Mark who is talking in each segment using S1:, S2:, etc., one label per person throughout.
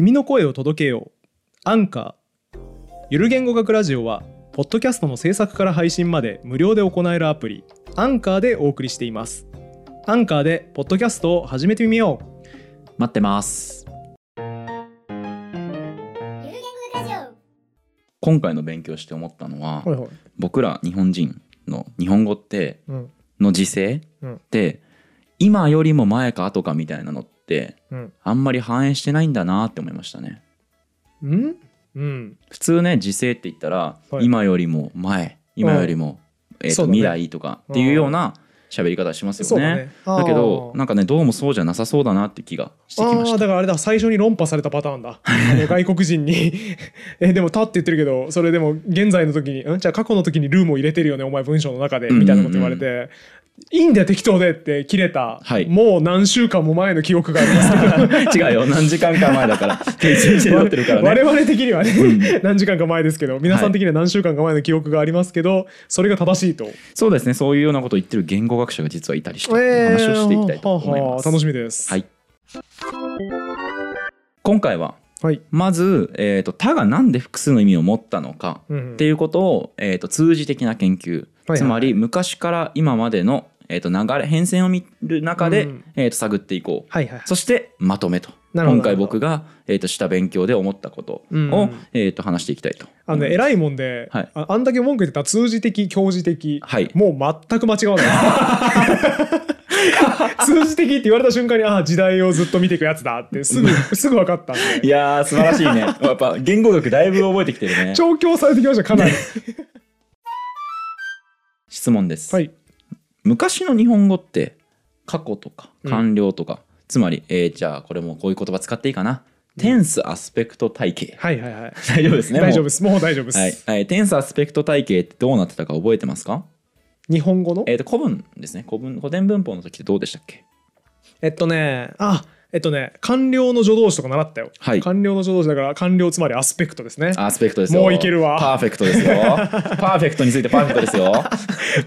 S1: 君の声を届けよう。アンカーゆる言語学ラジオはポッドキャストの制作から配信まで無料で行えるアプリ。アンカーでお送りしています。アンカーでポッドキャストを始めてみよう。
S2: 待ってます。
S3: ゆる言語ラジオ。
S2: 今回の勉強して思ったのは、
S1: はいはい。
S2: 僕ら日本人の日本語って
S1: うん。
S2: の時勢
S1: うん
S2: って今よりも前か後かみたいなのって
S1: うん。
S2: あんまり反映してないんだなって思いましたね。
S1: うん？うん。
S2: 普通ね時勢って言ったら、
S1: はい。
S2: 今よりも前今よりも、えーと
S1: ね。
S2: 未来とかっていうような喋り方しますよね。
S1: ね。
S2: だけどなんかねどうもそうじゃなさそうだなって気がしてきま
S1: あ
S2: した。
S1: ーだからあれだ最初に論破されたパターンだ。外国人に。えでも「た」って言ってるけどそれでも現在の時に「ん？じゃあ過去の時にルームを入れてるよねお前文章の中で」みたいなこと言われて「いいんだよ適当で」って切れた、
S2: はい。
S1: もう何週間も前の記憶がありますけど。
S2: 違うよ。何時間か前だから。訂正して撮ってるからね。
S1: 我々的にはね、何時間か前ですけど皆さん的には何週間か前の記憶がありますけど、それが正しいと、
S2: そうですね。そういうようなことを言ってる言語学者が実はいたりして、話をしていきたいと思います。
S1: 楽しみです。
S2: はい。今回は
S1: はい、
S2: まず、えーと「他」が何で複数の意味を持ったのか
S1: うん
S2: っていうことを、えー、と通じ的な研究、
S1: はい。
S2: つまり昔から今までの、えー、と流れ変遷を見る中で、
S1: うん。
S2: えー、と探っていこう。
S1: はいはい
S2: そしてまとめと。今回僕が、えー、とした勉強で思ったことを、
S1: うん。
S2: えー、と話していきたいと。
S1: あのね偉いもんで、
S2: はい。
S1: ああんだけ文句言ってた通じ的教示的、
S2: はい。
S1: もう全く間違わない。通じ的って言われた瞬間にああ時代をずっと見ていくやつだって すぐすぐ分かったんで。
S2: いやー素晴らしいね。やっぱ言語学だいぶ覚えてきてるね。
S1: 調教されてきましたかなり。
S2: 質問です、
S1: はい
S2: 昔の日本語って過去とか完了とか、つまり、えーじゃあこれもこういう言葉使っていいかな、テンスアスペクト体系。
S1: はいはいはい。
S2: 大丈夫ですね
S1: 大丈夫
S2: も
S1: です。もう大丈夫です、
S2: うはい、はい、テンスアスペクト体系ってどうなってたか覚えてますか？
S1: 日本語の？
S2: えっ、と古文ですね。古文古典文法の時ってどうでしたっけ？
S1: えっとねあえっとね完了の助動詞とか習ったよ、
S2: はい。
S1: 完了の助動詞だから完了つまりアスペクトですね。
S2: アスペクトですよ。
S1: もういけるわ。
S2: パーフェクトですよ。パーフェクトについてパーフェクトですよ。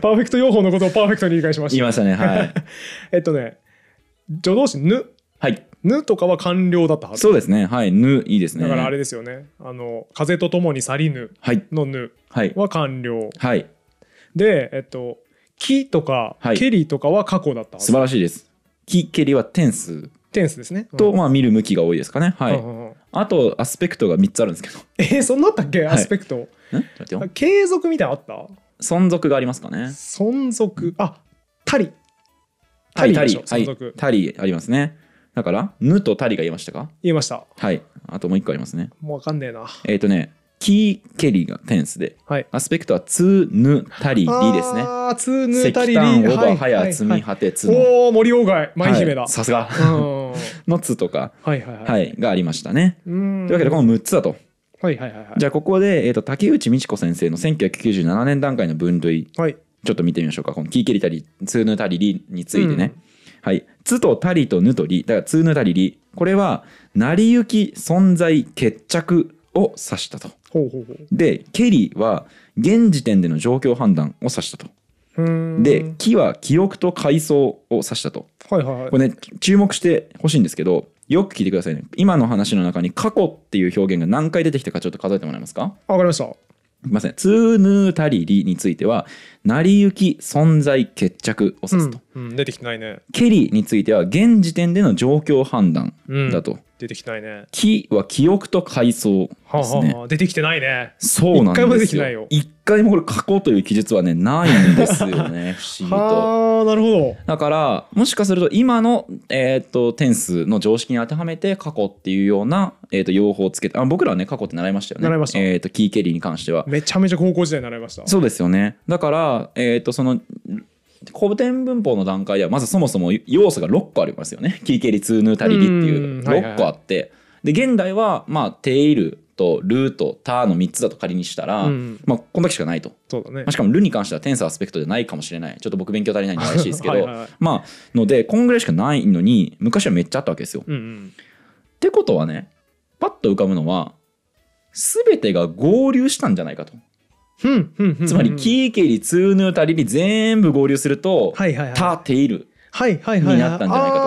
S1: パーフェクト用法のことをパーフェクトに理解しました。
S2: 言いましたね。はい。
S1: えっとね助動詞ぬ。
S2: はい。
S1: ぬとかは官僚だったはず。
S2: そうですね。はい。ぬいいですね。
S1: だからあれですよね。あの風とともに去りぬ
S2: はい。
S1: のぬ
S2: はい。
S1: は完了
S2: はい。
S1: で、えっと木とか、
S2: はい。
S1: ケリとかは過去だったはず。
S2: 素晴らしいですキケリはテンス。
S1: テンスですね。
S2: と、
S1: うん
S2: まあ見る向きが多いですかね。はい、
S1: うんうんうん。
S2: あとアスペクトが3つあるんですけど。
S1: えーそんなあったっけ？
S2: い。
S1: アスペクト、
S2: んちょっと待ってよ。
S1: 継続みたいなのあっ
S2: 存続がありますかね。
S1: た存続。あたり
S2: タリ
S1: りでしょ
S2: はい。
S1: 存続、
S2: タリありますね。だからぬとタリが言いましたか？
S1: 言いました。
S2: はい。あともう一個ありますね。
S1: もうわかんねえな。
S2: えっ、とねキーケリがテンスで
S1: はい。
S2: アスペクトはツヌタリリですね。
S1: あーつぬ
S2: 石
S1: たりり
S2: 炭オバ
S1: はい
S2: ハヤ積み
S1: はい
S2: 果てツの
S1: おお森鴎外。舞姫だ、
S2: はい。さすが。のツとか
S1: はいはい、
S2: はい。がありましたね。というわけでこの6つだと。
S1: はいはいはいはい。
S2: じゃあここで、えー、と竹内美智子先生の1997年段階の分類。
S1: はい。
S2: ちょっと見てみましょうか。このキーケリタリツーヌタリリについてね、はい。ツとタリとヌとリだからツーヌタリリこれは成り行き存在決着を指したとでケリは現時点での状況判断を指したと。で木は記憶と階層を指したと。
S1: はいはいはい。
S2: これね注目してほしいんですけどよく聞いてくださいね。今の話の中に過去っていう表現が何回出てきたかちょっと数えてもらえますか？
S1: わかりました。
S2: すいません。ツーヌータリリについては、成り行き存在決着を指すと。
S1: うんうん、出てきてないね。
S2: ケリについては、現時点での状況判断
S1: うん
S2: だと。
S1: 出てきてないね。
S2: 木は記憶と階層
S1: はあ
S2: ですね。
S1: はあはあ出てきてないね。
S2: そうなんですよ。
S1: 一回も出てきてないよ
S2: 一回もこれ過去という記述はね、ないんですよね。不思議と。
S1: はあ、なるほど。
S2: だからもしかすると今の、えー、と点数の常識に当てはめて過去っていうような、えー、と用法をつけてあ僕らはね過去って習いましたよね
S1: 習いました
S2: えー、とキーケリーに関しては
S1: めちゃめちゃ高校時代習いました。
S2: そうですよねだから、えー、とその古典文法の段階ではまずそもそも要素が6個ありますよね。キーケリツーヌータリリっていう
S1: うんはいはいはい。
S2: 6個あって。で現代はまあテイルとルーとターの3つだと仮にしたら、
S1: うん。
S2: まあ、こんだけしかないと。
S1: そうだね。
S2: まあ、。しかもルに関してはテンスアスペクトじゃないかもしれない。ちょっと僕勉強足りないんで怪しいですけど。
S1: はいはいはい。
S2: まあのでこんぐらいしかないのに昔はめっちゃあったわけですよ。っ
S1: うんうん。
S2: てことはねパッと浮かぶのは全てが合流したんじゃないかと。つまりキーケリツーヌータリに全部合流すると、
S1: はいはいはい。
S2: タテイル。
S1: はいはいはい。はい。
S2: になったんじゃないかと。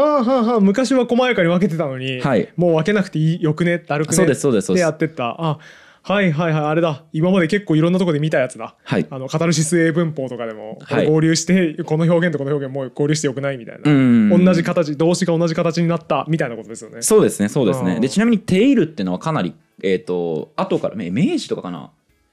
S1: はあはあはあ昔は細やかに分けてたのに、
S2: はい。
S1: もう分けなくていいよくね？だるくね
S2: そうですそうですそうです。
S1: でやってった。あはいはいはいあれだ。今まで結構いろんなところで見たやつだ。
S2: はい。
S1: あのカタルシス英文法とかでも、
S2: はい。
S1: 合流してこの表現とこの表現もう合流してよくないみたいな、
S2: うん。
S1: 同じ形動詞が同じ形になったみたいなことですよね。
S2: そうですねそうです
S1: うん
S2: ねでちなみに「テイル」っていうのはかなりえっ、と後からね明治とかかな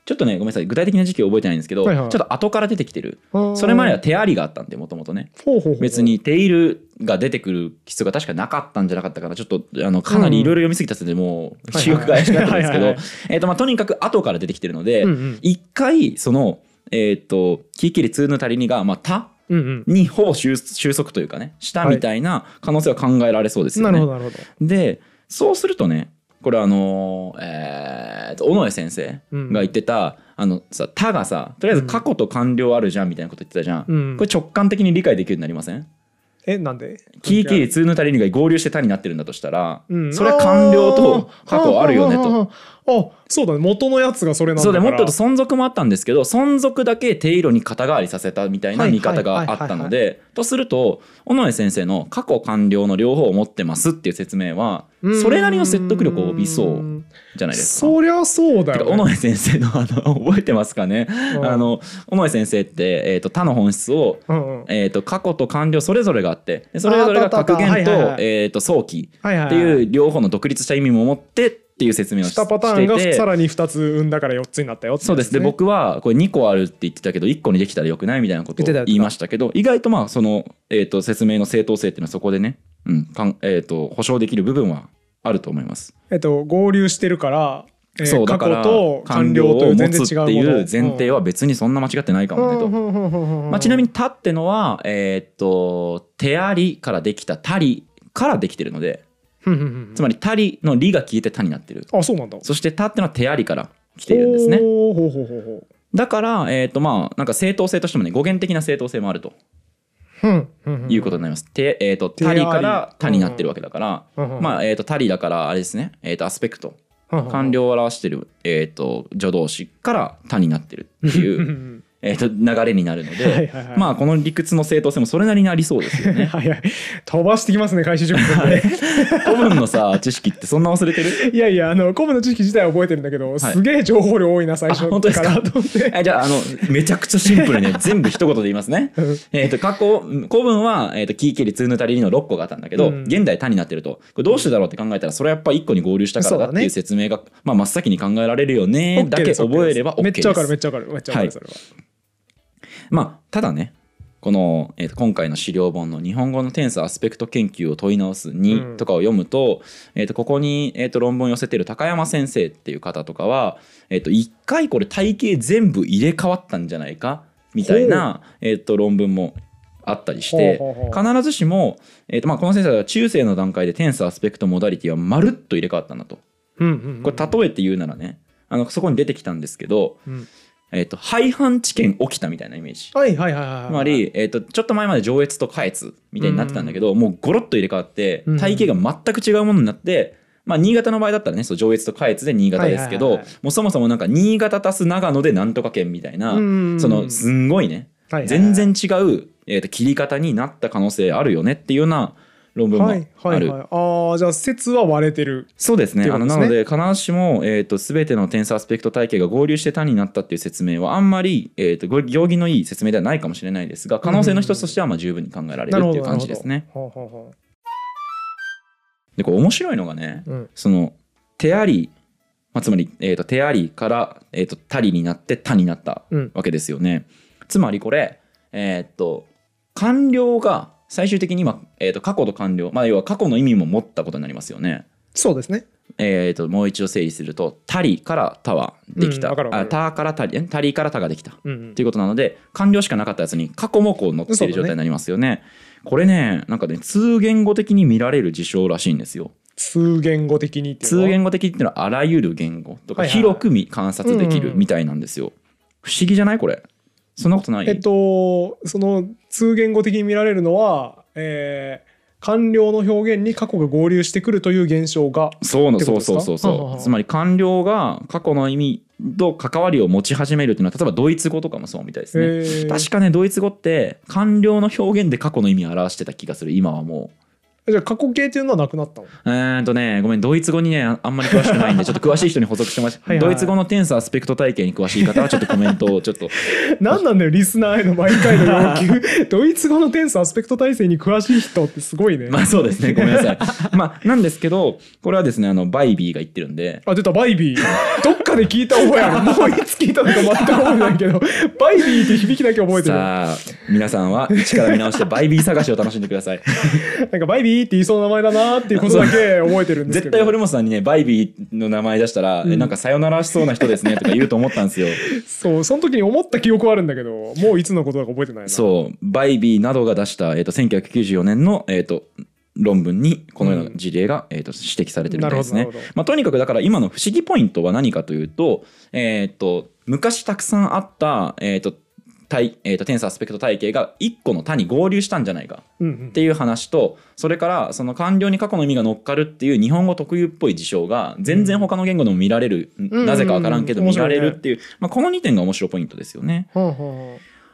S2: ちょっとねごめんなさい。具体的な時期は覚えてないんですけど、
S1: はいはい。
S2: ちょっと後から出てきてる。それまでは手ありがあったんでもともとね別に「テイル」が出てくる必要が確かなかったんじゃなかったかなちょっとあのかなりいろいろ読みすぎたせいでもう記憶が怪しくなってるんですけど
S1: はいはいはい。
S2: えーとまあとにかく後から出てきてるので
S1: うんうん。
S2: 一回そのえっ、と「キーキリ2の足りに」が「まあ、た」
S1: うん
S2: にほぼ収収束というかねしたみたいな可能性は考えられそうです
S1: うん
S2: よね。
S1: なるほどなるほど。
S2: でそうするとねこれあのーえーと尾上先生が言ってた、あのさ「た」がさとりあえず過去と完了あるじゃんみたいなこと言ってたじゃん、
S1: うん。
S2: これ直感的に理解できるようになりません？
S1: えなんで？
S2: キーキー2の足りにが合流して「た」になってるんだとしたら、
S1: うん。
S2: それは完了と過去あるよねと。
S1: とあそうだね。元のやつがそれなんだ
S2: そうでもっと言うと存続もあったんですけど存続だけ手色に肩代わりさせたみたいな見方があったのでとすると尾上先生の過去完了の両方を持ってますっていう説明はそれなりの説得力を帯びそうじゃないですか。
S1: そりゃそうだよ、ね、
S2: 尾上先生のあの覚えてますかね、
S1: うん。
S2: あの尾上先生って、えー、と他の本質を、
S1: うんうん。
S2: えー、と過去と完了それぞれがあってでそれぞれが格言と,、えー、と早期っていう両方の独立した意味も持ってっていう説明をし
S1: したパターンがさらに2つ生んだから4つになったよってやつ
S2: そうです。で僕はこれ2個あるって言ってたけど1個にできたらよくないみたいなことを
S1: 言
S2: いましたけど意外とまあその、えー、と説明の正当性っていうのはそこでね、うんかんえー、と保証できる部分はあると思います。
S1: えっと合流してるから、えー過
S2: そうだから
S1: 去と完
S2: 完了
S1: 了という
S2: を持
S1: 全然違うもの。
S2: つっていう前提は別にそん。な間違ってないかもねと。まあ、ちなみ
S1: に
S2: に「た」ってのは、えーっと手ありからできた「たり」からできてるのでつまり「たり」の「り」が消えて「た」になってる。
S1: あそうなんだ。
S2: そして「た」ってのは手ありから来ているんですね。だからえーっとまあなんか正当性としてもね語源的な正当性もあると。いうことになります。てえーっと「
S1: 手あり
S2: たり」から「た」になってるわけだから。まあえーっと「たり」だからあれですね。えーっとアスペクト。完了を表してるえーっと助動詞から「た」になってるってい
S1: う
S2: えーっと流れになるの
S1: はい
S2: で
S1: はいはい。
S2: まあこの理屈の正当性もそれなりにありそうですよね。
S1: はいはい。飛ばしてきますね開始10分で。
S2: 古文のさ知識ってそんな忘れてる？
S1: いやいやあの古文の知識自体は覚えてるんだけど、すげえ情報量多いな最初
S2: あ本当ですか？
S1: と思って。
S2: えじゃああのめちゃくちゃシンプルにね全部一言で言いますね。えっと過去古文は、えー、とキーケリツーヌタリリの6個があったんだけど、
S1: うん。
S2: 現代他になってると。これどうしてだろうって考えたらそれはやっぱ1個に合流したからだっていう説明が、まあ、真っ先に考えられるよねだけ覚えれば OK です。
S1: めっちゃわかるめっちゃわかるめっちゃわか
S2: はい。
S1: るそれは、
S2: まあただねこの、えーと今回の資料本の「日本語のテンスアスペクト研究を問い直す
S1: う
S2: 2」
S1: ん。
S2: とかを読むと,、えー、とここに、えー、と論文を寄せてる高山先生っていう方とかは、えー、と1回これ体系全部入れ替わったんじゃないか？みたいな、えー、と論文もあったりして必ずしも、えーとまあ、この先生は中世の段階でテンスアスペクトモダリティはまるっと入れ替わったんだと。
S1: うんうんうん
S2: これ例えて言うならねあのそこに出てきたんですけど、
S1: うん
S2: えー、と廃藩置県起きたみたいなイメージ。
S1: はいはいはいはい
S2: つまり、えー、とちょっと前まで上越と下越みたいになってたんだけど、もうゴロッと入れ替わって
S1: うん。
S2: 体型が全く違うものになって、まあ、新潟の場合だったらねそう上越と下越で新潟ですけど、
S1: はいはいはいはい。
S2: もうそもそもなんか新潟足す長野でなんとか県みたいな、
S1: うん。
S2: そのすんごいね、
S1: はいはいはい。
S2: 全然違う、えー、と切り方になった可能性あるよねっていうような論文もある。
S1: はいはいはい。ああじゃあ説は割れてる。
S2: そうですね。
S1: ね。
S2: あのなので必ずしも、えー、と全てのテンスアスペクト体系が合流して単になったっていう説明はあんまり、えー、とご行儀のいい説明ではないかもしれないですが可能性の一つとしてはまあ十分に考えられるっていう感じですね。
S1: ほうほうほ
S2: でこれ面白いのがね
S1: ううん
S2: その手あり、まあ、つまり、えー、と手ありから、えー、とたりになってたになった
S1: うん
S2: わけですよね。つまりこれ、えー、と完了が最終的に今、えー、と過去と完了、まあ、要は過去の意味も持ったことになりますよね。
S1: そうですね
S2: えー、ともう一度整理すると「たり」から「た」はできた「
S1: うんわかるわかる
S2: あた」からたり「たり」から「た」ができた
S1: うんうん
S2: っていうことなので完了しかなかったやつに過去もこう載っている状態になりますよね。これねなんかね通言語的に見られる事象らしいんですよ。
S1: 通言語的に
S2: 通言語的っていうのはあらゆる言語とか
S1: はいはい
S2: 広く見観察できるみたいなんですよ。不思議じゃない？これ。そんなことない、
S1: えっとその通言語的に見られるのは、えー完了の表現に過去が合流してくるという現象が
S2: そうそうそうそうそう。つまり完了が過去の意味と関わりを持ち始めるっていうのは例えばドイツ語とかもそうみたいですね。
S1: えー。
S2: 確かねドイツ語って完了の表現で過去の意味を表してた気がする。今はも
S1: じゃあ過去形っていうのはなくなったの？
S2: えーっとねごめんドイツ語にねああんまり詳しくないんで ちょっと詳しい人に補足してまし
S1: はいはい
S2: ドイツ語のテンスアスペクト体系に詳しい方はちょっとコメントをちょっと。
S1: 何なんだよリスナーへの毎回の要求。ドイツ語のテンスアスペクト体系に詳しい人ってすごいね、
S2: まあそうですねごめんなさい。まあなんですけどこれはですねあのバイビーが言ってるんで。
S1: あ出たバイビー。どっかで聞いた覚えある。もういつ聞いたのか全く覚えてないけど。バイビーって響きだけ覚えてる。
S2: さあ皆さんは一から見直してバイビー探しを楽しんでください。
S1: なんかバイビーって言いそうな名前だなっていうことだけ覚えてるんですけど。
S2: 絶対堀本さんにねバイビーの名前出したら、
S1: うん。
S2: えなんかさよならしそうな人ですねとか言うと思ったんですよ。
S1: そうその時に思った記憶はあるんだけどもういつのことだか覚えてないな。
S2: そう。バイビーなどが出した、えー、と1994年の、えー、と論文にこのような事例が、えー、と指摘されてるみたいですね。まあ、とにかくだから今の不思議ポイントは何かというと,、えー、と昔たくさんあった、えーと体えー、とテンスアスペクト体系が1個の他に合流したんじゃないかっていう話とそれからその完了に過去の意味が乗っかるっていう日本語特有っぽい事象が全然他の言語でも見られる、
S1: ん。
S2: なぜか分からんけど
S1: うん
S2: 見られるっていう、まあ、この2点が面白いポイントですよね。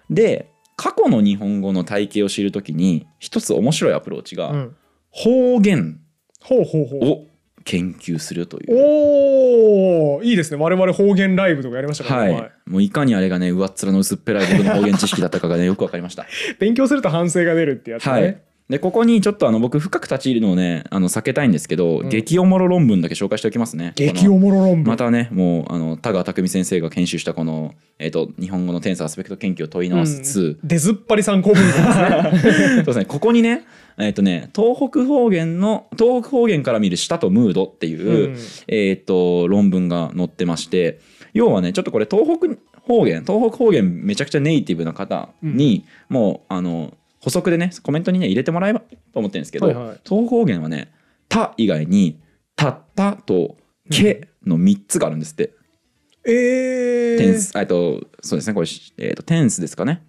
S2: で過去の日本語の体系を知るときに一つ面白いアプローチが
S1: あうん。
S2: 方言を研究するという。
S1: おおいいですね。我々方言ライブとかやりましたからね、
S2: はい。
S1: 前、
S2: もういかにあれがね上っ面の薄っぺらい僕の方言知識だったかがねよくわかりました。
S1: 勉強すると反省が出るってやつね、
S2: はい、でここにちょっとあの僕深く立ち入るのをねあの避けたいんですけど、
S1: うん。
S2: 激おもろ論文だけ紹介しておきますね。
S1: 激おもろ論文。
S2: またねもうあの田川匠先生が研修したこの、えー、と日本語のテンスアスペクト研究を問い直す2、
S1: 出ずっぱり参考文献ですね。
S2: そうですね。ここにねえっ、とね東北方言の東北方言から見る舌とムードっていう、
S1: うん。
S2: えっ、と論文が載ってまして要はねちょっとこれ東北方言東北方言めちゃくちゃネイティブな方に、もうあの補足でねコメントにね入れてもらえばと思ってるんですけど、
S1: はいはい。
S2: 東北方言はね「た」以外に「たった」と「け」の3つがあるんですって。
S1: えー、
S2: テンス、えっと、そうですね、これ、えっと、テンスですかね。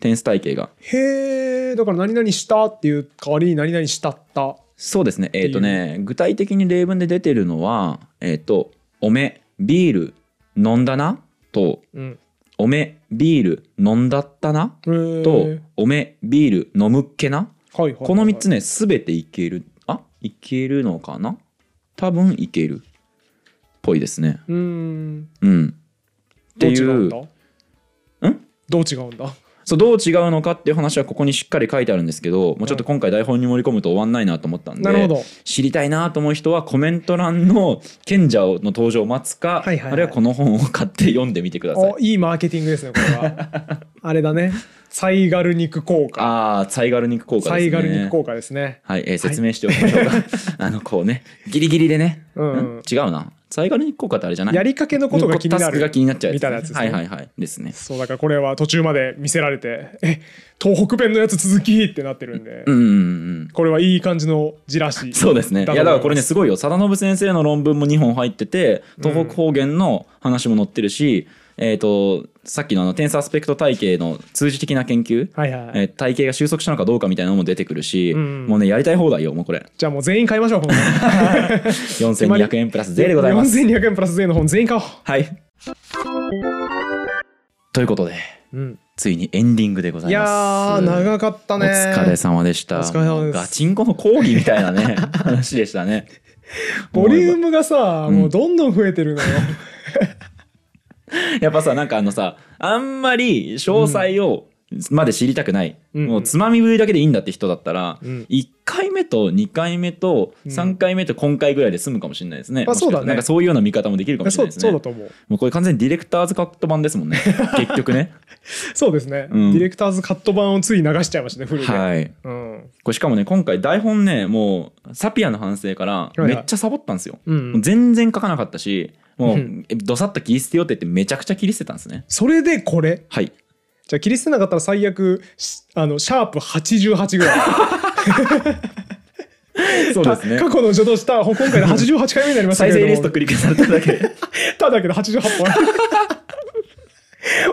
S2: テンス体系が。
S1: へえだから何々したっていう代わりに何々したった。
S2: そうですね、えっとね、具体的に例文で出てるのは、えっと、おめ、ビール、飲んだなと、
S1: うん。
S2: おめ、ビール、飲んだったな？と、おめ、ビール、飲むっけな？
S1: はいはいはい
S2: この3つね、すべていける。あいけるのかな？多分いける。っぽいですね。
S1: うーん
S2: うん。って
S1: どう違
S2: いう
S1: ん？どう違うんだ？
S2: そうどう違うのかっていう話はここにしっかり書いてあるんですけどもうちょっと今回台本に盛り込むと終わんないなと思ったんで
S1: なるほど。
S2: 知りたいなと思う人はコメント欄の賢者の登場を待つか、
S1: はいはいはい。
S2: あるいはこの本を買って読んでみてください。
S1: お。いいマーケティングですねこれは。あれだね。サイガル肉効果
S2: ああサイガル肉効果ですね。
S1: サイガル肉効果ですね。
S2: はい、えー説明しておきましょうか。あのこうねギリギリでね、
S1: うんうん。
S2: ん？違うなサイガル肉効果ってあれじゃない？
S1: やりかけのことが気にな
S2: タスクが
S1: る
S2: 気になっちゃう
S1: みたいなやつですね
S2: はいはいはいですね。
S1: そうだからこれは途中まで見せられてえ東北弁のやつ続きってなってるんで、
S2: うんうんうん
S1: これはいい感じのじらし
S2: そうですね。いやだからこれねすごいよ。貞信先生の論文も2本入ってて東北方言の話も載ってるし、えっ、とさっきのあのテンスアスペクト体系の通じ的な研究、
S1: はいはい、
S2: えー体系が収束したのかどうかみたいなのも出てくるし、
S1: うん
S2: もうねやりたい放題よもうこれ。
S1: じゃあもう全員買いましょうこの
S2: 4200円プラス税でございます。
S1: 4200円プラス税の本全員買おう、
S2: はい。ということで
S1: うん、
S2: ついにエンディングでござ
S1: いや
S2: います。
S1: ー長かったね。
S2: お疲れ様でした。
S1: お疲れ様です。
S2: ガチンコの講義みたいなね 話でしたね。
S1: ボリュームがさ、
S2: うん。
S1: もうどんどん増えてるのよ
S2: やっぱさなんかあのさあんまり詳細をまで知りたくない、
S1: うん。
S2: もうつまみ食いだけでいいんだって人だったら、
S1: うん。
S2: 1回目と2回目と
S1: うん。
S2: 3回目と今回ぐらいで済むかもしれないですね。
S1: あそうだね。
S2: なんかそういうような見方もできるかもしれないですね。
S1: そうだと思う。
S2: もうこれ完全にディレクターズカット版ですもんね。結局ね。
S1: そうですね、
S2: うん。
S1: ディレクターズカット版をつい流しちゃいましたねフルで、
S2: はい。
S1: うん。
S2: これしかもね今回台本ねもうサピアの反省からめっちゃサボったんですよ。全然書かなかったしも
S1: う
S2: うどさっと切り捨てようって言ってめちゃくちゃ切り捨てたんですね。
S1: それでこれ？
S2: はい。
S1: じゃあ切り捨てなかったら最悪しあのシャープ88ぐらい。
S2: そうですね。
S1: た過去の序とした今回で88回目になりました
S2: 再生リスト繰り返されただけ。で。
S1: ただけど88本。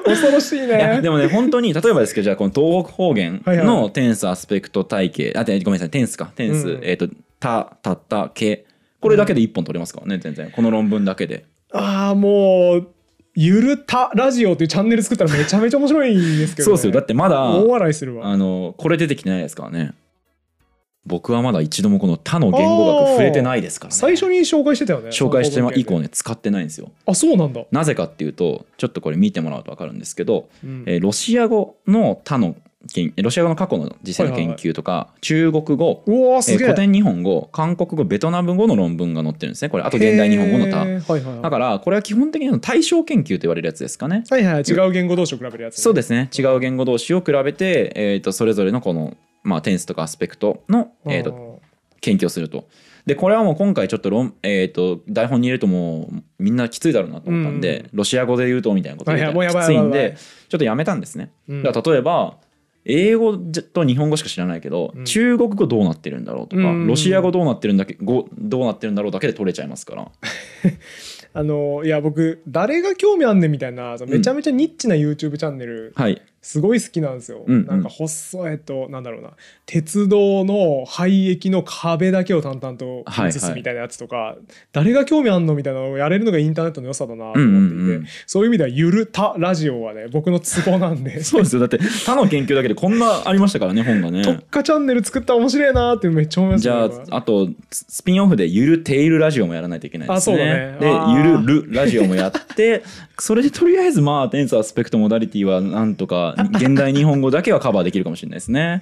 S1: 恐ろしいね。
S2: でもね本当に例えばですけどじゃあこの東北方言のテンスアスペクト体系。あてごめんなさいテンスか。テンス、
S1: うん。
S2: えっ、とたたったけ。これだけで1本取れますからね全然。この論文だけで
S1: ああもうゆるたラジオっていうチャンネル作ったらめちゃめちゃ面白いんですけど、ね、
S2: そうですよ。だってまだ
S1: 大笑いするわ。
S2: あのこれ出てきてないですからね。僕はまだ一度もこの他の言語学触れてないですからね。
S1: 最初に紹介してたよね
S2: 紹介して以降
S1: ね
S2: ね使ってないんですよ。
S1: あそうなんだ、
S2: なぜかっていうとちょっとこれ見てもらうと分かるんですけど、
S1: うん。
S2: えーロシア語の他の研ロシア語の過去の実際の研究とか、中国語
S1: うわーすげえ。
S2: えー古典日本語韓国語ベトナム語の論文が載ってるんですね。これあと現代日本語の他
S1: はいはいはい。
S2: だからこれは基本的に対象研究と言われるやつですかね。
S1: はいはい違う言語同士を比べるやつ、
S2: そうですね。違う言語同士を比べて、えー、とそれぞれのこの、まあ、テンスとかアスペクトの、えー、と研究をすると。でこれはもう今回ちょっと論、えー、と台本に入れるともうみんなきついだろうなと思ったんで、ロシア語で言うとみたいなこと言うきついんでちょっとやめたんですね。
S1: うん。
S2: だから例えば英語と日本語しか知らないけど、
S1: うん。
S2: 中国語どうなってるんだろうとか、
S1: うん。
S2: ロシア語どうなってるんだけ語どうなってるんだろうだけで取れちゃいますから。
S1: あのいや僕誰が興味あんねんみたいなめちゃめちゃニッチな YouTube チャンネル。
S2: はい、
S1: すごい好きなんですよ、
S2: うんうん。
S1: なんか細いとなんだろうな。鉄道の廃液の壁だけを淡々と映すみたいなやつとか、誰が興味あんのみたいなのをやれるのがインターネットの良さだなと思っていて、
S2: うんうんうん。
S1: そういう意味では「ゆるたラジオ」はね僕のツボなんで。
S2: そうですよ。だって他の研究だけでこんなありましたからね本がね。
S1: 特化チャンネル作ったら面白いなーってめっちゃ思います
S2: じゃああとススピンオフで「ゆるテイルラジオ」もやらないといけないですね。
S1: あそうだね。
S2: で
S1: あー「
S2: ゆるるラジオ」もやってそれでとりあえずまあテンスアスペクトモダリティはなんとか 現代日本語だけはカバーできるかもしれないですね。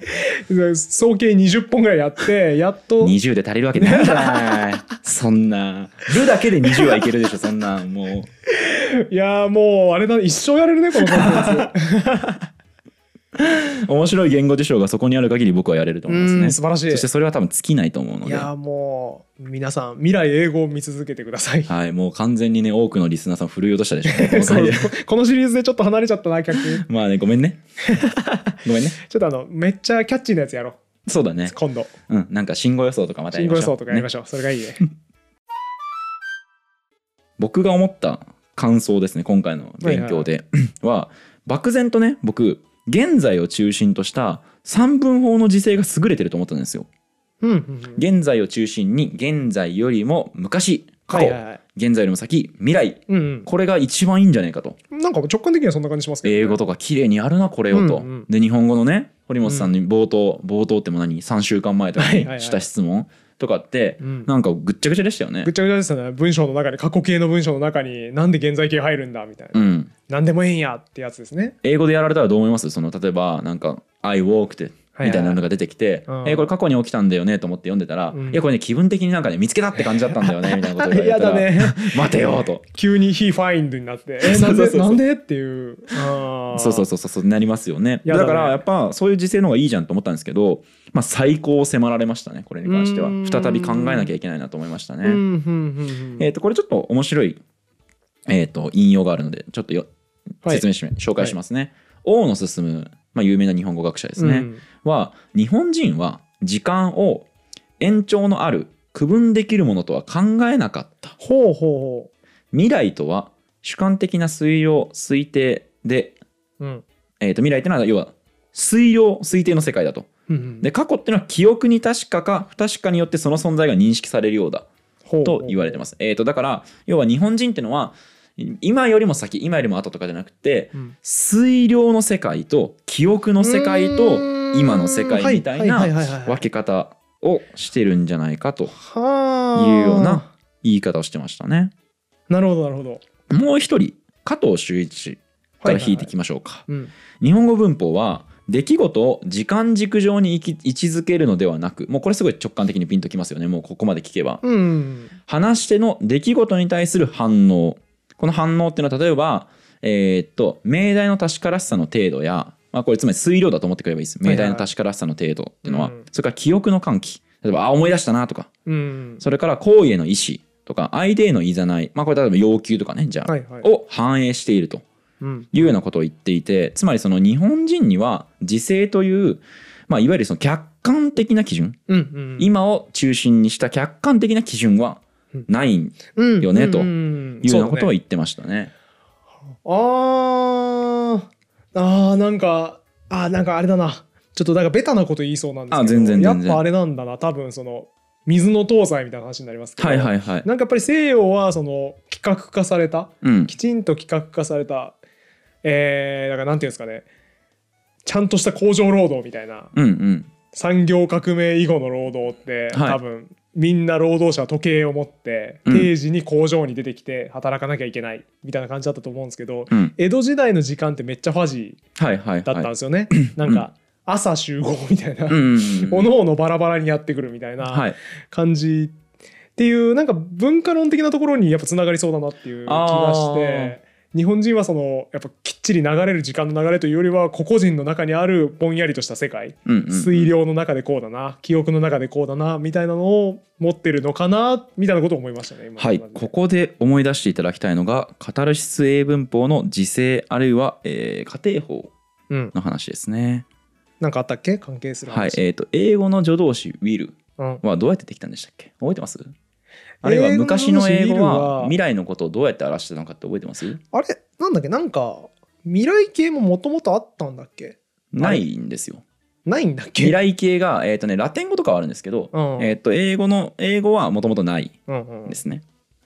S1: 総計20本ぐらいやってやっと
S2: 20で足りるわけないじゃない。そんな「る」だけで20はいけるでしょそんなんもう。
S1: いやーもうあれだ一生やれるねこのコンテンツ
S2: 面白い言語事象がそこにある限り僕はやれると思います
S1: う
S2: ね。
S1: ん素晴らしい。
S2: そしてそれは多分尽きないと思うので。
S1: いやーもう皆さん未来英語を見続けてください。
S2: はい、もう完全にね多くのリスナーさん振るい落としたでしょ この
S1: そう
S2: 回で
S1: このシリーズでちょっと離れちゃったな客
S2: まあねごめんね。ごめんね。
S1: ちょっとあのめっちゃキャッチーなやつやろう。
S2: そうだね。
S1: 今度。
S2: うんなんか信号予想とかまたや
S1: 信号予
S2: りましょう。ね
S1: 想とかやりましょう、それがいいね。
S2: 僕が思った感想ですね今回の勉強で。は漠然とね僕現在を中心とした三分法の時勢が優れてると思ったんですよ。
S1: うんうんうん。
S2: 現在を中心に現在よりも昔過去、
S1: はいはいはい。
S2: 現在よりも先未来。
S1: うん
S2: これが一番いいんじゃないかと。
S1: うんなんか直感的にはそんな感じしますけどね、
S2: 英語とか綺麗にやるなこれをと、
S1: うんうん。
S2: で日本語のね堀本さんに冒頭、冒頭っても何？3週間前とか
S1: はいはいはい。
S2: にした質問とかって、
S1: うん。
S2: なんかぐっちゃぐちゃでしたよね。
S1: ぐっちゃぐちゃですよね。文章の中に過去形の文章の中になんで現在形入るんだみたいな、
S2: うん
S1: なんでもええんやってやつですね。
S2: 英語でやられたらどう思います？その例えばなんか「I walked」みたいなのが出てきて「
S1: はいはい
S2: えーこれ過去に起きたんだよね」と思って読んでたら「
S1: うん。
S2: いやこれね気分的になんかね見つけたって感じだったんだよね」みたいなことを言われ
S1: や
S2: たら
S1: だね。
S2: 待てよ」と。
S1: 急に「he find」になって「え
S2: そ
S1: な
S2: うん
S1: でなんで?」っていう。
S2: そうそうそうそうなりますよね。
S1: ね。
S2: だからやっぱそういう時勢の方がいいじゃんと思ったんですけど、まあ、最高を迫られましたねこれに関しては。再び考えなきゃいけないなと思いましたね。えー、とこれちょっと面白い、えー、と引用があるのでちょっとよ
S1: はい
S2: 説明し、紹介しますね。大野進、まあ、有名な日本語学者ですね、
S1: うん。
S2: は日本人は時間を延長のある区分できるものとは考えなかった。
S1: ほうほ
S2: 未来とは主観的な推量推定で、
S1: うほううん。
S2: えー、と未来ってのは要は推量推定の世界だと。
S1: うんうん。
S2: で過去っていうのは記憶に確かか不確かによってその存在が認識されるようだ
S1: ほう
S2: と言われてます。えー、とだから要は日本人ってのは今よりも先今よりも後とかじゃなくて
S1: うん。
S2: 推量の世界と記憶の世界と今の世界みたいな分け方をしてるんじゃないかという
S1: はあ
S2: ような言い方をしてましたね。
S1: なるほどなるほど。
S2: もう一人加藤修一から引いていきましょうか。
S1: うん。
S2: 日本語文法は出来事を時間軸上に位置づけるのではなくもうこれすごい直感的にピンときますよね。もうここまで聞けば。
S1: うん。
S2: 話し手の出来事に対する反応この反応っていうのは例えば、えーっと命題の確からしさの程度や、まあ、これつまり推量だと思ってくればいいです。命題の確からしさの程度っていうのは、
S1: うん。
S2: それから記憶の喚起。例えばあ思い出したなとか。
S1: うん。
S2: それから行為への意思とか相手へのいざない、まあ、これ例えば要求とかねじゃあ、
S1: はいはい。
S2: を反映していると。
S1: うん。
S2: いうようなことを言っていてつまりその日本人には時勢という、まあ、いわゆるその客観的な基準。
S1: うんうん。
S2: 今を中心にした客観的な基準はないよねと
S1: うん。
S2: いうようなことを
S1: そうだね。
S2: 言ってましたね。
S1: あー。あーなんかあーなんかあれだな。ちょっとなんかベタなこと言いそうなんですけど。
S2: あ全然
S1: やっぱあれなんだな。多分その水の東西みたいな話になりますけど、
S2: はいはいはい。
S1: なんかやっぱり西洋はその企画化された
S2: うん。
S1: きちんと企画化されたえー、だからなんていうんですかね。ちゃんとした工場労働みたいな。
S2: うんうん。
S1: 産業革命以後の労働って、
S2: はい。
S1: 多分みんな労働者は時計を持って
S2: うん。
S1: 定時に工場に出てきて働かなきゃいけないみたいな感じだったと思うんですけど、
S2: うん。
S1: 江戸時代の時間ってめっちゃファジーだったんですよね、なんか朝集合みたいな、
S2: うん
S1: おのおのバラバラにやってくるみたいな
S2: はい。
S1: 感じ。っていうなんか文化論的なところにやっぱつながりそうだなっていう気がして日本人はそのやっぱきっちり流れる時間の流れというよりは個々人の中にあるぼんやりとした世界。
S2: うんうん
S1: 水量の中でこうだな記憶の中でこうだなみたいなのを持ってるのかなみたいなことを思いましたね
S2: はい、ここで思い出していただきたいのがカタルシス英文法の時制あるいは、えー家庭法
S1: うん、
S2: の話ですね。
S1: なんかあったっけ？関係する
S2: はい、
S1: 話、
S2: えー、と英語の助動詞 will
S1: うん、
S2: はどうやってできたんでしたっけ？覚えてます？あるいは昔の英語
S1: は
S2: は未来のことをどうやって表してたのかって覚えてます？
S1: あれなんだっけ？なんか未来系ももともとあったんだっけ？
S2: ないんですよ。
S1: ないんだっけ？
S2: 未来形が、えーとね、ラテン語とかはあるんですけど、
S1: うん。
S2: えー、と英語の英語はもともとない
S1: うんうん
S2: ですね。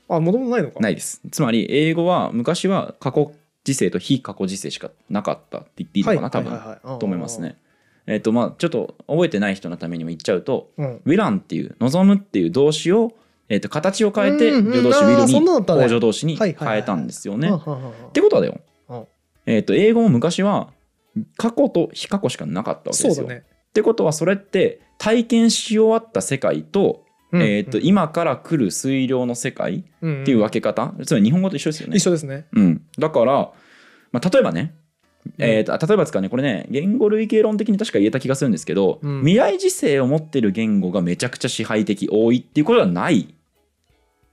S1: あもともとないのか。
S2: ないです。つまり英語は昔は過去時制と非過去時制しかなかったって言っていいのかな、多分、と思いますね。えっ、とまあちょっと覚えてない人のためにも言っちゃうと
S1: うん「
S2: ウィラン」っていう「望む」っていう動詞を、えー、と形を変えて助動詞「ウィル」
S1: あーそんなのあ
S2: に補助動詞に変えたんですよね。
S1: うん
S2: ってことはだよ、
S1: うん。
S2: えー、と英語も昔は過去と非過去しかなかったわけですよ。
S1: ね。
S2: ってことはそれって体験し終わった世界と,、
S1: うん。
S2: えー、と今から来る推量の世界
S1: うん
S2: っていう分け方、つまり日本語と一緒ですよね。
S1: 一緒ですね。
S2: うん、だから、まあ、例えばね、えーと例えばですかねこれね言語類型論的に確か言えた気がするんですけど、
S1: うん。
S2: 未来時世を持ってる言語がめちゃくちゃ支配的多いっていうことはない、
S1: うん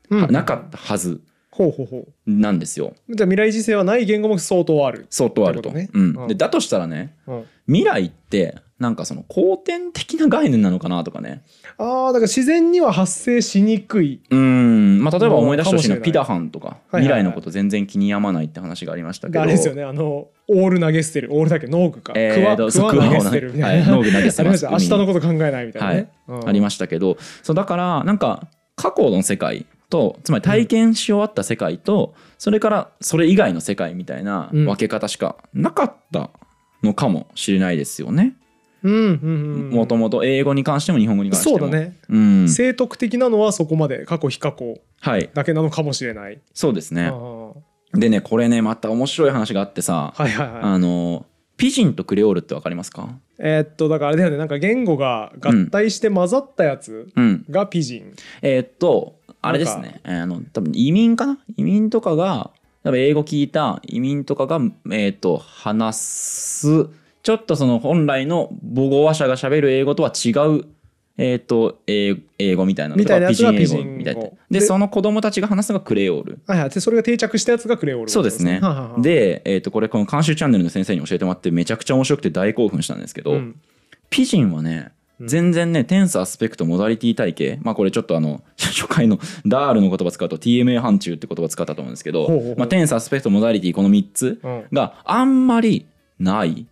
S2: なかったはず
S1: ほうほうほ
S2: なんですよ。
S1: うじゃあ未来時世はない言語も相当ある。
S2: 相当あると。
S1: ね。
S2: うん。
S1: うん。
S2: でだとしたらね
S1: うん。
S2: 未来ってなんかその後天的な概念なのかなとかね。
S1: ああだから自然には発生しにくい。
S2: うん、まあ、例えば思い出してほしいのはピダハンとか、
S1: はいはいはい。
S2: 未来のこと全然気に病まないって話がありましたけど。
S1: あれですよね。あのオール投げ捨てる。オールだけ農具か
S2: えー
S1: クワクワ投げ捨てる。みたいな、
S2: はい農具投げ捨て
S1: あり
S2: ま
S1: ます。した明日のこと考えないみたいなね、うん。
S2: ありましたけど。そうだからなんか過去の世界とつまり体験し終わった世界と、それからそれ以外の世界みたいな
S1: うん。
S2: 分け方しかなかったのかもしれないですよね。
S1: うんうんうん。
S2: もともと英語に関しても日本語に関しても。
S1: そうだ。ね、
S2: うん、
S1: 正徳的なのはそこまで過去非過去
S2: はい。
S1: だけなのかもしれない、
S2: そうですね。
S1: うん
S2: でねこれねまた面白い話があってさ、
S1: はいはいはい。
S2: あのピジンとクレオールって分かりますか？
S1: えーっとだからあれだよね。なんか言語が合体して混ざったやつ
S2: うん。
S1: がピジン、
S2: えーっとあれですね。あの多分移民かな？移民とかが多分英語聞いた移民とかが、えーっと話すちょっとその本来の母語話者が喋る英語とは違うえーっと英英語みたいなの
S1: みたいなやつが
S2: ピジン英語みたいな。で
S1: で
S2: その子供たちが話すのがクレオール。
S1: はいはい。でそれが定着したやつがクレオール
S2: そうですね。
S1: はいはいはい
S2: で、えーっとこれこの監修チャンネルの先生に教えてもらってめちゃくちゃ面白くて大興奮したんですけど、
S1: うん。
S2: ピジンはね
S1: うん。
S2: 全然ね、テンスアスペクトモダリティ体系。まあこれちょっとあの初回のダールの言葉使うと TMA 範疇って言葉使ったと思うんですけどまあ、テンスアスペクトモダリティこの3つ
S1: うん。
S2: があんまりない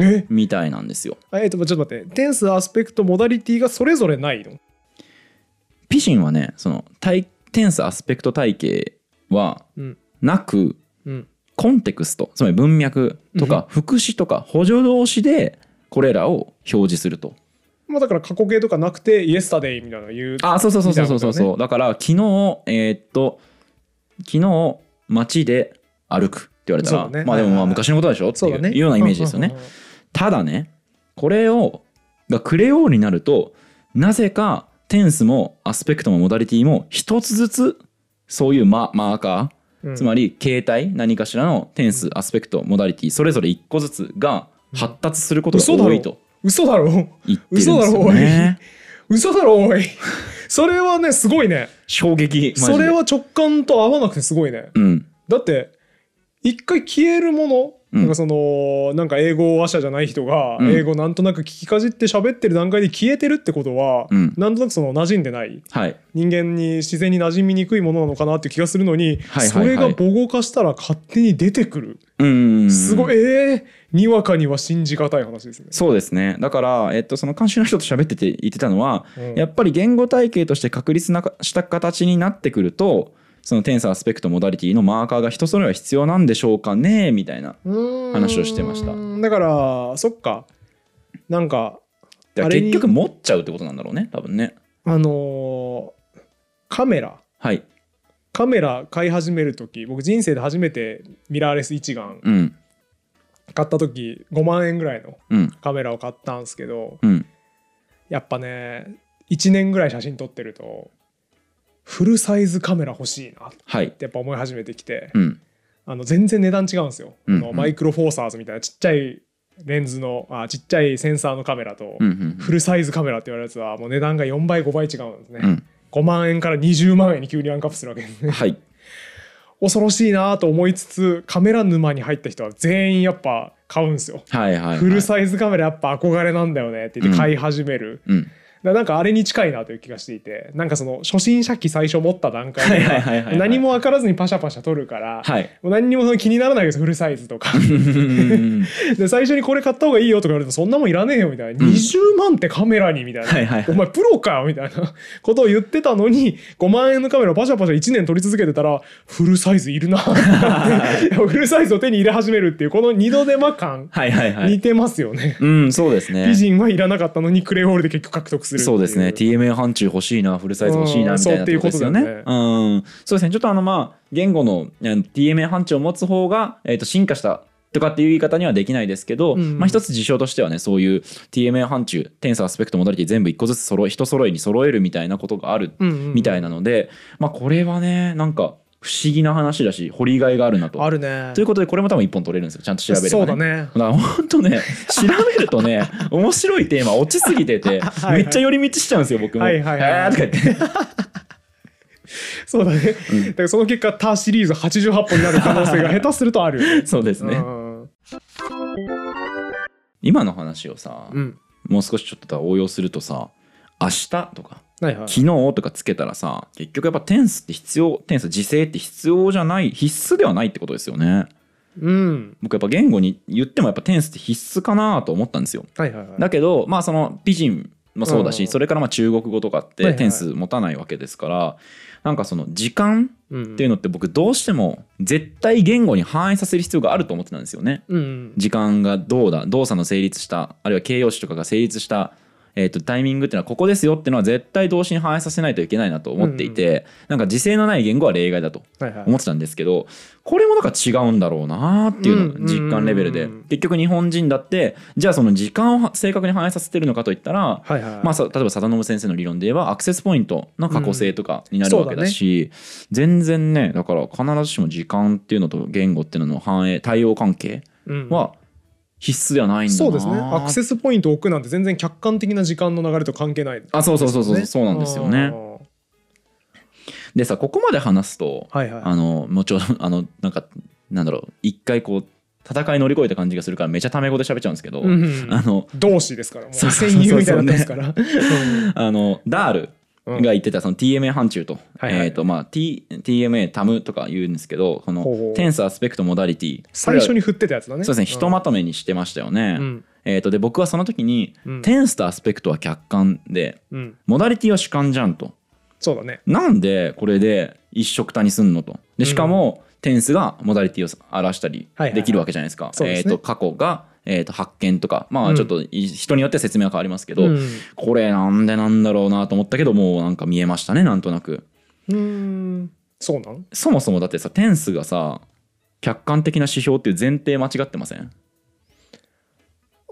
S1: え
S2: みたいなんですよ。
S1: あえっとちょっと待って。テンスアスペクトモダリティがそれぞれないの？
S2: ピジンはねその体テンスアスペクト体系は
S1: うん。
S2: なく
S1: うん。
S2: コンテクストつまり文脈とか副詞とか補助動詞でこれらを表示すると。
S1: まあだから過去形とかなくて yesterday みたいなの言う
S2: あそうそうそうそうそうそう。
S1: みたいな
S2: そうだから昨日えーっと昨日街で歩くって言われたら、
S1: ね。
S2: まあでもまあ昔のことでしょ？って
S1: そうだね。
S2: いうようなイメージですよね。ただねこれをがクレオールになるとなぜかテンスもアスペクトもモダリティも一つずつそういうママーカー、
S1: うん。
S2: つまり形態何かしらのテンスアスペクトモダリティそれぞれ一個ずつが発達することが多いと
S1: 嘘だろ？
S2: 言ってるんです
S1: 嘘だろ
S2: よ
S1: おい。
S2: ね。
S1: 嘘だろおい。それはねすごいね。
S2: 衝撃
S1: それは直感と合わなくてすごいね。
S2: うん。
S1: だって一回消えるもの、
S2: うん。
S1: なんかそのなんか英語話者じゃない人が
S2: うん。
S1: 英語なんとなく聞きかじって喋ってる段階で消えてるってことは、
S2: うん。
S1: なんとなくその馴染んでない。
S2: はい。
S1: 人間に自然に馴染みにくいものなのかなって気がするのに、それが母語化したら勝手に出てくる、
S2: うん。
S1: すごいえー、にわかには信じがたい話ですね。
S2: そうですね。だから、えっと、その監修の人と喋ってて言ってたのは、
S1: うん。
S2: やっぱり言語体系として確立なした形になってくるとそのテンサーアスペクトモダリティのマーカーが人それぞれ必要なんでしょうかねみたいな話をしてました。
S1: だからそっか。なんか
S2: 結局持っちゃうってことなんだろうね多分ね。
S1: あのーカメラ。
S2: はい。
S1: カメラ買い始める時僕人生で初めてミラーレス一眼
S2: うん。
S1: 買った時5万円ぐらいの
S2: うん。
S1: カメラを買ったんですけど
S2: うん。
S1: やっぱね1年ぐらい写真撮ってるとフルサイズカメラ欲しいなっ
S2: はい。
S1: てやっぱ思い始めてきて、
S2: うん。
S1: あの全然値段違うんですよ、
S2: うん
S1: あのマイクロフォーサーズみたいなちっちゃいレンズのあちっちゃいセンサーのカメラと、
S2: うんうん
S1: フルサイズカメラって言われるやつはもう値段が4倍5倍違うんですね、
S2: うん。
S1: 5万円から20万円に急にランクアップするわけで。すね
S2: はい。
S1: 恐ろしいなと思いつつカメラ沼に入った人は全員やっぱ買うんですよ、
S2: はいはいはい。
S1: フルサイズカメラやっぱ憧れなんだよねって言って買い始める、
S2: うん
S1: なんかあれに近いなという気がしていてなんかその初心者機最初持った段階で何も分からずにパシャパシャ撮るから、
S2: はい。
S1: もう何にも気にならないですフルサイズとか。
S2: うん
S1: で最初にこれ買った方がいいよとか言われるとそんなもんいらねえよみたいな、
S2: うん。
S1: 20万ってカメラにみたいな、お前プロかよみたいな ことを言ってたのに5万円のカメラをパシャパシャ1年撮り続けてたらフルサイズいるな フルサイズを手に入れ始めるっていうこの二度手間感似てますよね。
S2: うんそうですね。
S1: 美人はいらなかったのにクレオールで結局獲得するってい
S2: そうですね。TMA 範疇欲しいなフルサイズ欲しいなみたいな
S1: うんそうっていうこと
S2: ですよね
S1: だよね。
S2: うん。そうですね。ちょっとあのまあ言語の TMA 範疇を持つ方が、えー、と進化したとかっていう言い方にはできないですけど、
S1: うん。
S2: まあ、一つ事象としてはねそういう TMA 範疇テンサースペクトモダリティ全部一個ずつ揃え人揃えに揃えるみたいなことがある
S1: うんうん。
S2: みたいなので、まあこれはねなんか不思議な話だし掘りがいがあるなと。
S1: あるね。
S2: ということでこれも多分一本取れるんですよ。ちゃんと調べれば、ね、
S1: そうだね。
S2: だから本当ね調べるとね面白いテーマ落ちすぎてて
S1: はいはい。
S2: めっちゃ寄り道しちゃうんですよ僕も。
S1: はいはいはい。
S2: えーとか言って。
S1: そうだね、だからその結果「タ」シリーズ88本になる可能性が下手するとある
S2: そうですね。
S1: うん。
S2: 今の話をさ、
S1: うん。
S2: もう少しちょっと応用するとさ明日とか
S1: はいはい。
S2: 昨日とかつけたらさ結局やっぱテンスって必要テンス時制って必要じゃない必須ではないってことですよね。
S1: うん。
S2: 僕やっぱ言語に言ってもやっぱテンスって必須かなと思ったんですよ。
S1: はいはいはい。
S2: だけどまあそのピジンもそうだし、
S1: うん
S2: それからまあ中国語とかっ
S1: はいはい
S2: てテンス持たないわけですから、なんかその時間
S1: うん。
S2: っていうのって僕どうしても絶対言語に反映させる必要があると思ってたんですよね。
S1: うん。
S2: 時間がどうだ動作の成立したあるいは形容詞とかが成立した、えー、とタイミングっていうのはここですよっていうのは絶対動詞に反映させないといけないなと思っていて、なんか時制のない言語は例外だと
S1: はいはい。
S2: 思ってたんですけどこれもなんか違うんだろうなっていう
S1: うん
S2: の実感レベルで。
S1: うん
S2: 結局日本人だってじゃあその時間を正確に反映させてるのかといったら
S1: はいはい
S2: まあ、さ例えば佐田信先生の理論で言えばアクセスポイントの過去性とかになるわけだし、全然ねだから必ずしも時間っていうのと言語っていうのの反映対応関係
S1: うん。
S2: は必須ではないんだな。
S1: そうですね。アクセスポイントを置くなんて全然客観的な時間の流れと関係ない。
S2: あそうそうそうそう、そうなんですよね。でさここまで話すと
S1: はいはい。
S2: あのもうちょあのなんかなんだろう一回こう戦い乗り越えた感じがするからめちゃタメ語で喋っちゃうんですけど、
S1: うんうん
S2: あの
S1: 同志ですからもう。戦友みたいになってますから。
S2: あのダール。
S1: うん
S2: が言ってたその TMA 範疇と,、えーとまあ、T TMA タムとか言うんですけどこのテンスアスペクトモダリティ。
S1: 最初に振ってたやつだね。
S2: そうですねひとまとめにしてましたよね。
S1: うん。
S2: えー、とで僕はその時に、
S1: うん。
S2: テンスとアスペクトは客観で
S1: うん。
S2: モダリティは主観じゃんと。
S1: そうだね。
S2: なんでこれで一色たにすんのと。でしかも、テンスがモダリティを表したりできるわけじゃないですか。えー、と過去が、えー、と発見とかま
S1: うん。
S2: あちょっとい人によって説明は変わりますけど、
S1: うん。
S2: これなんでなんだろうなと思ったけどもうなんか見えましたねなんとなく。
S1: うーん。そうなん？
S2: そもそもだってさテンスがさ客観的な指標っていう前提間違ってません？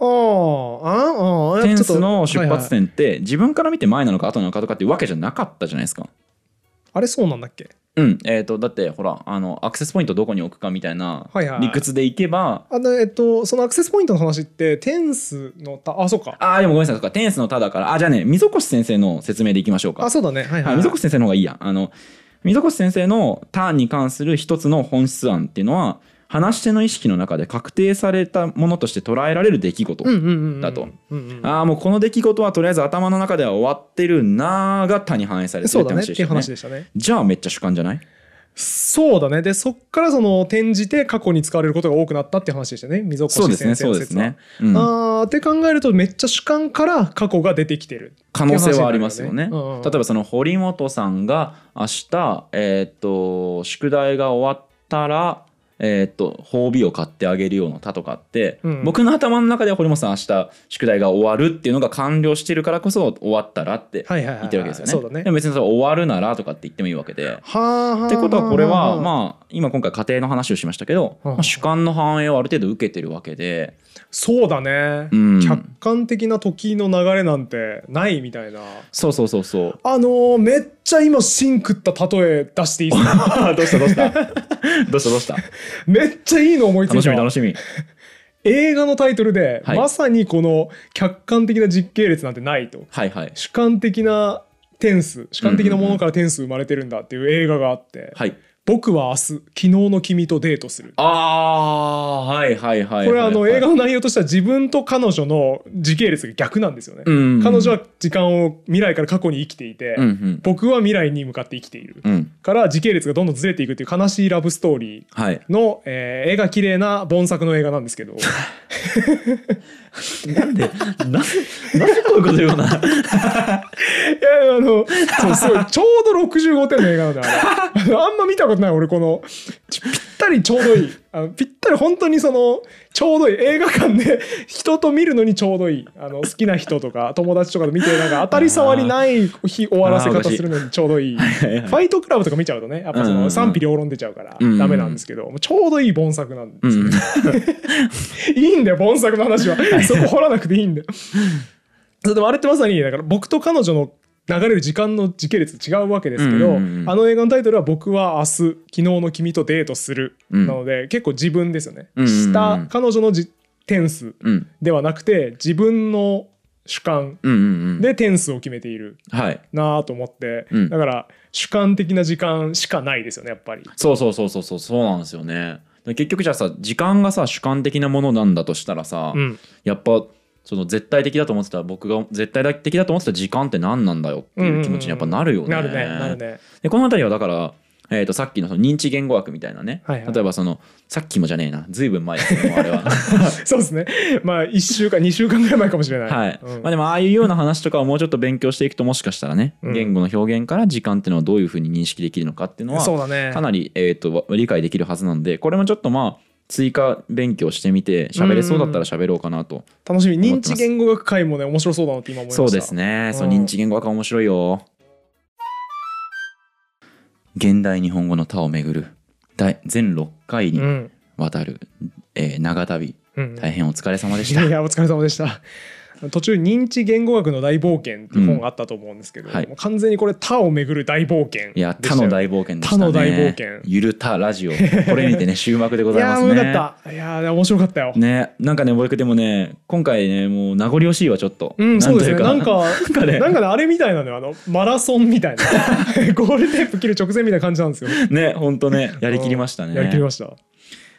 S1: あーあああ
S2: テンスの出発点って自分から見て前なのか後なのかとかっていうわけじゃなかったじゃないですか。
S1: あれそうなんだっけ？
S2: うん、えー、とだってほらあのアクセスポイントどこに置くかみたいな
S1: はいはい
S2: 理屈でいけば、
S1: あのえっとそのアクセスポイントの話ってテンスのたあそうか。
S2: ああでもごめんなさいそっか。テンスの「た」だから。あじゃあね溝越先生の説明でいきましょうか。
S1: あそうだね。はいはい
S2: はい。溝越先生の方がいいや。あの溝越先生の「た」に関する一つの本質案っていうのは話し手の意識の中で確定されたものとして捉えられる出来事、だと。ああもうこの出来事はとりあえず頭の中では終わってるなーが「た」に反映されて
S1: そう
S2: るって話でしたよね。
S1: 話でしたね。
S2: じゃあめっちゃ主観じゃない？
S1: そうだね。でそっからその転じて過去に使われることが多くなったって話でしたね。溝越
S2: そうですね
S1: 先生の説は。
S2: そうですね、うん、
S1: あーって考えるとめっちゃ主観から過去が出てきてる
S2: 可能性はありますよね。
S1: うんうん。
S2: 例えばその堀本さんが明日、えーっと宿題が終わったら、えーっと褒美を買ってあげるような他とかって、
S1: うん。
S2: 僕の頭の中では堀本さん明日宿題が終わるっていうのが完了してるからこそ終わったらって言ってるわけですよね。でも別にそれ終わるならとかって言ってもいいわけで。ってことはこれは
S1: あ
S2: まあ今今回家庭の話をしましたけど、
S1: はあ。
S2: まあ主観の反映をある程度受けてるわけで、
S1: そうだね、
S2: うん。
S1: 客観的な時の流れなんてないみたいな。
S2: そうそうそうそう。
S1: あのーめっちゃ今芯食った例え出していいですか？
S2: どうしたどうした？どうしたどうした？
S1: めっちゃいいの思いつい
S2: 楽したみ
S1: わ
S2: 楽しみ。
S1: 映画のタイトルで、
S2: はい
S1: まさにこの客観的な実系列なんてないと
S2: はいはい。
S1: 主観的な点数主観的なものから点数生まれてるんだっていう映画があって、
S2: はい。
S1: 僕は明日昨日の君とデートする。
S2: ああはいはいはいはい。
S1: これはあの映画
S2: の、
S1: の内容としては自分と彼女の時系列が逆なんですよね、
S2: うん。
S1: 彼女は時間を未来から過去に生きていて、
S2: うんうん。
S1: 僕は未来に向かって生きている、
S2: うん。
S1: から時系列がどんどんずれていくっていう悲しいラブストーリー
S2: はい。
S1: の、えー絵が綺麗な本作の映画なんですけど
S2: なんでなぜなぜこういうこと言うのな？
S1: いやあのそうすごいちょうど65点の映画なんだあれ あんま見たことない俺このぴったりちょうどいい。あのぴったり本当にそのちょうどいい。映画館で人と見るのにちょうどいい。あの好きな人とか友達とかと見てなんか当たり障りない日終わらせ方するのにちょうどいい。ファイトクラブとか見ちゃうとねやっぱその賛否両論出ちゃうからダメなんですけどもうちょうどいい本作なんですよ
S2: うん
S1: ね いいんだよ本作の話は。そこ掘らなくていいんだよ。でもあれってまさにだから僕と彼女の流れる時間の時系列違うわけですけど、あの映画のタイトルは「僕は明日昨日の君とデートする」
S2: うん
S1: なので結構自分ですよね、
S2: うんうんうん
S1: 下彼女のじ点数
S2: うん
S1: ではなくて自分の主観。で点数を決めている
S2: はい。
S1: なぁと思って、
S2: うん
S1: だから主観的な時間しかないですよねやっぱり。
S2: そうそうそうそうそうそうなんですよね。で結局じゃあさ時間がさ主観的なものなんだとしたらさ、
S1: うん
S2: やっぱその絶対的だと思ってた僕が絶対的だと思ってた時間って何なんだよっていう気持ちにやっぱなるよね。
S1: なるねなるね。
S2: でこの辺りはだから、えー、とさっきのその認知言語学みたいなね、
S1: はいはい
S2: 例えばそのさっきもじゃねえなずいぶん前ですけどもあれは。
S1: そうですね。まあ1週間2週間ぐらい前かもしれない。
S2: はい
S1: うん
S2: まあ、でもああいうような話とかをもうちょっと勉強していくともしかしたらね、
S1: うん
S2: 言語の表現から時間っていうのはどういうふうに認識できるのかっていうのは。かなり、えー、と理解できるはずなのでこれもちょっとまあ追加勉強してみて喋れそうだったら喋ろうかなと、
S1: 楽しみ。認知言語学会もね面白そうだなって今思いました。
S2: そうですね、そう
S1: うん
S2: 認知言語学は面白いよ現代日本語の他をめぐる第全6回に
S1: うん。
S2: わたる、えー長旅
S1: うん。
S2: 大変お疲れ様でした、
S1: いやお疲れ様でした。途中認知言語学の大冒険っていう本があったと思うんですけど、
S2: うんはい
S1: 完全にこれ他をめぐる大冒険
S2: いや他の大冒険でしたね
S1: 他の大冒険
S2: ゆるたラジオこれにてね終幕でございますね
S1: いやーよかった。いやー面白かったよ。
S2: ねなんかね僕でもね今回ねもう名残惜しいわちょっと
S1: うん、そうですね。なんか、
S2: なんかね
S1: なんかね、あれみたいなのよ。あの、マラソンみたいな。ゴールテープ切る直前みたいな感じなんですよ。
S2: ね本当ねやりきりましたね
S1: やりきりました。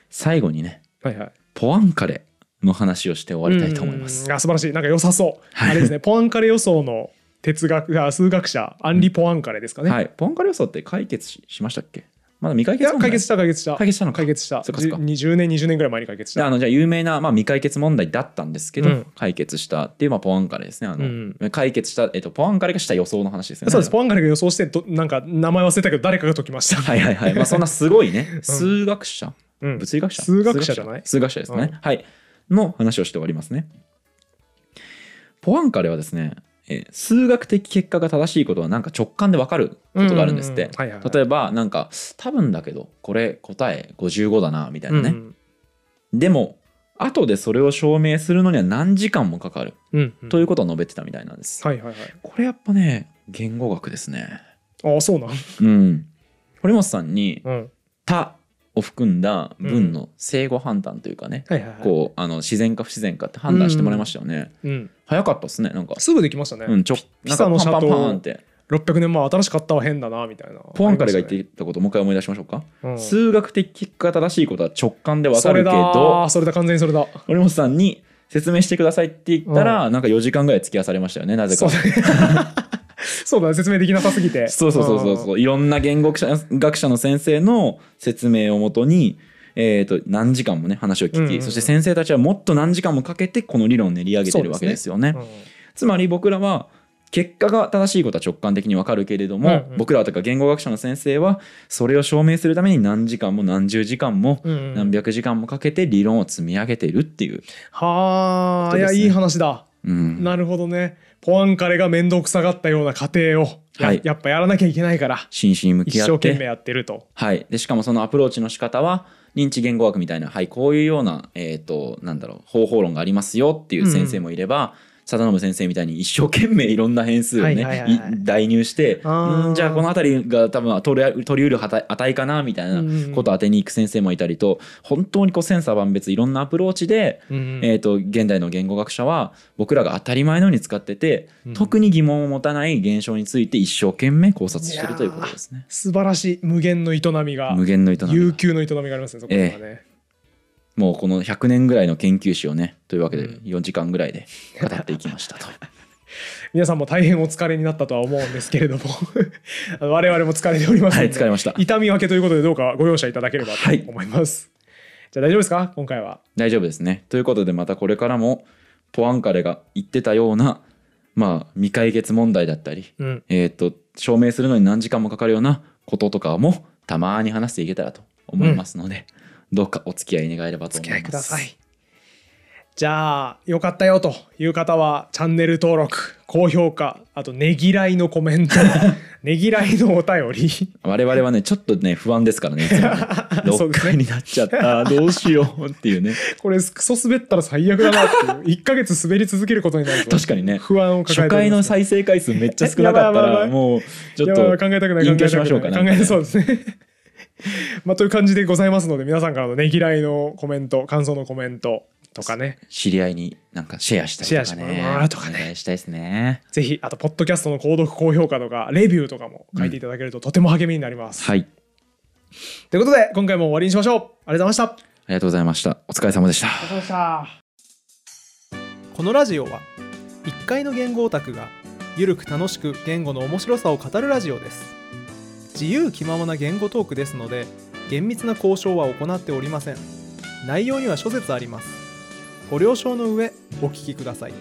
S2: 最後にね
S1: はいはい。
S2: ポアンカレの話をして終わりたいと思います。
S1: うん。あ素晴らしい。なんか良さそう。
S2: はい。
S1: あれですね、ポアンカレ予想の哲学あ数学者、アンリ・ポアンカレですかね。
S2: はい。ポアンカレ予想って解決ししましたっけ？まだ未解決問題。
S1: 解決した、解決した。
S2: 解決したのか。
S1: 解決した。
S2: そっかそっか。
S1: じ20年、20年ぐらい前に解決した。
S2: であのじゃあ有名な、まあ、未解決問題だったんですけど、
S1: うん。
S2: 解決したっていう、まあ、ポアンカレですね。あの、
S1: うん。
S2: 解決した、えっと、ポアンカレがした予想の話ですよね。
S1: そうです、ポアンカレが予想して、どなんか名前忘れたけど、誰かが解きました。
S2: はいはいはい、まあ、そんなすごいね。数学者、
S1: うん。
S2: 物理学者。
S1: 数学者じゃない？
S2: 数学者ですね、
S1: うん。
S2: はいの話をして終わりますね。ポアンカレはですねえー数学的結果が正しいことはなんか直感で分かることがあるんですって。例えばなんか多分だけどこれ答え55だなみたいなね、
S1: うん
S2: でも後でそれを証明するのには何時間もかかる。
S1: うんうん。
S2: ということを述べてたみたいなんです、
S1: はいはいはい。
S2: これやっぱね言語学ですね。
S1: ああ、そうなん。
S2: うん。堀本さんに
S1: うん。
S2: 「た」を含んだ文の正誤判断というかね、
S1: はいはいはい。
S2: こうあの自然か不自然かって判断してもらいましたよね、
S1: うん。
S2: 早かったですねなんか。
S1: すぐできましたね。
S2: うんちょ
S1: ピ
S2: なんかパンパンパンって。
S1: 600年前新しかったは変だなみたいな。
S2: ポアンカレが言っ
S1: あ
S2: ていたことをもう一回思い出しましょうか、
S1: りましたね
S2: 数学的結果が正しいことは直感でわかるけ
S1: それだ
S2: ど
S1: それだ完全にそれだ。
S2: 堀本さんに説明してくださいって言ったら、なんか4時間ぐらい付き合わされましたよねなぜか
S1: そうだね説明できなさすぎて。
S2: そうそうそうそうそう。いろんな言語学者の先生の説明をもとに、えー、と何時間もね話を聞き、そして先生たちはもっと何時間もかけてこの理論を練り上げてるわけですよね。
S1: うん
S2: つまり僕らは結果が正しいことは直感的にわかるけれども、
S1: うんうん。
S2: 僕らとか言語学者の先生はそれを証明するために何時間も何十時間も何百時間もかけて理論を積み上げているっていう、
S1: はあ、いやいい話だ。
S2: うん、
S1: なるほどね。ポアンカレが面倒くさがったような過程をや,、
S2: はい
S1: やっぱやらなきゃいけないから
S2: 真摯に向き合って
S1: 一生懸命やってると。
S2: はい、でしかもそのアプローチの仕方は認知言語学みたいな、はい、こういうような、えー、となんだろう方法論がありますよっていう先生もいれば、貞信先生みたいに一生懸命いろんな変数をね、代入してじゃあこの辺りが多分取り取りうる値値かなみたいなことを当てに行く先生もいたりと本当にこう千差万別いろんなアプローチで、
S1: うん
S2: えー、と現代の言語学者は僕らが当たり前のように使ってて、
S1: うん。
S2: 特に疑問を持たない現象について一生懸命考察してるということですね。
S1: 素晴らしい。無限の営みが。
S2: 無限の営み
S1: 悠久の営みがありますねそこにはね。
S2: もうこの100年ぐらいの研究史をねというわけで
S1: うん
S2: 4時間ぐらいで語っていきましたと。
S1: 皆さんも大変お疲れになったとは思うんですけれども 我々も疲れておりますの
S2: は
S1: で、
S2: い疲れました
S1: 痛み分けということでどうかご容赦いただければと
S2: はい
S1: 思います。じゃあ大丈夫ですか？今回は。
S2: 大丈夫ですね。ということでまたこれからもポアンカレが言ってたようなまあ未解決問題だったり、
S1: うん
S2: えっ、と証明するのに何時間もかかるようなこととかもたまに話していけたらと思いますので、どうかお付き合い願えればと
S1: お付き合い
S2: 思います。
S1: ください。じゃあよかったよという方はチャンネル登録高評価あとねぎらいのコメント ねぎらいのお便り。
S2: 我々はねちょっとね不安ですからねいつもね。6
S1: そうですね。
S2: 回になっちゃった。どうしようっていうね。
S1: これクソ滑ったら最悪だなっていう。1ヶ月滑り続けることになると
S2: 確かにね。
S1: 不安を抱え
S2: 初回の
S1: ております。
S2: 再生回数めっちゃ少なかった
S1: やばいやばいやばい。
S2: らもうちょっと
S1: いや考えたくない
S2: 隠居しましょうか
S1: 考えたくない。考えそうですね まあという感じでございますので皆さんからのねぎらいのコメント感想のコメントとかね。
S2: 知り合いになんかシェアしたりとか
S1: シェアして
S2: ね
S1: もらう。とかね。
S2: お願いしたいですね。
S1: ぜひあとポッドキャストの購読高評価とかレビューとかも書いていただけるととても励みになります、
S2: はい。
S1: ということで今回も終わりにしましょう。ありがとうございました。
S2: ありがとうございました。お疲れ様でした。
S1: お疲れ様でした。このラジオは1階の言語オタクがゆるく楽しく言語の面白さを語るラジオです自由気ままな言語トークですので厳密な交渉は行っておりません。内容には諸説あります。ご了承の上お聞きください。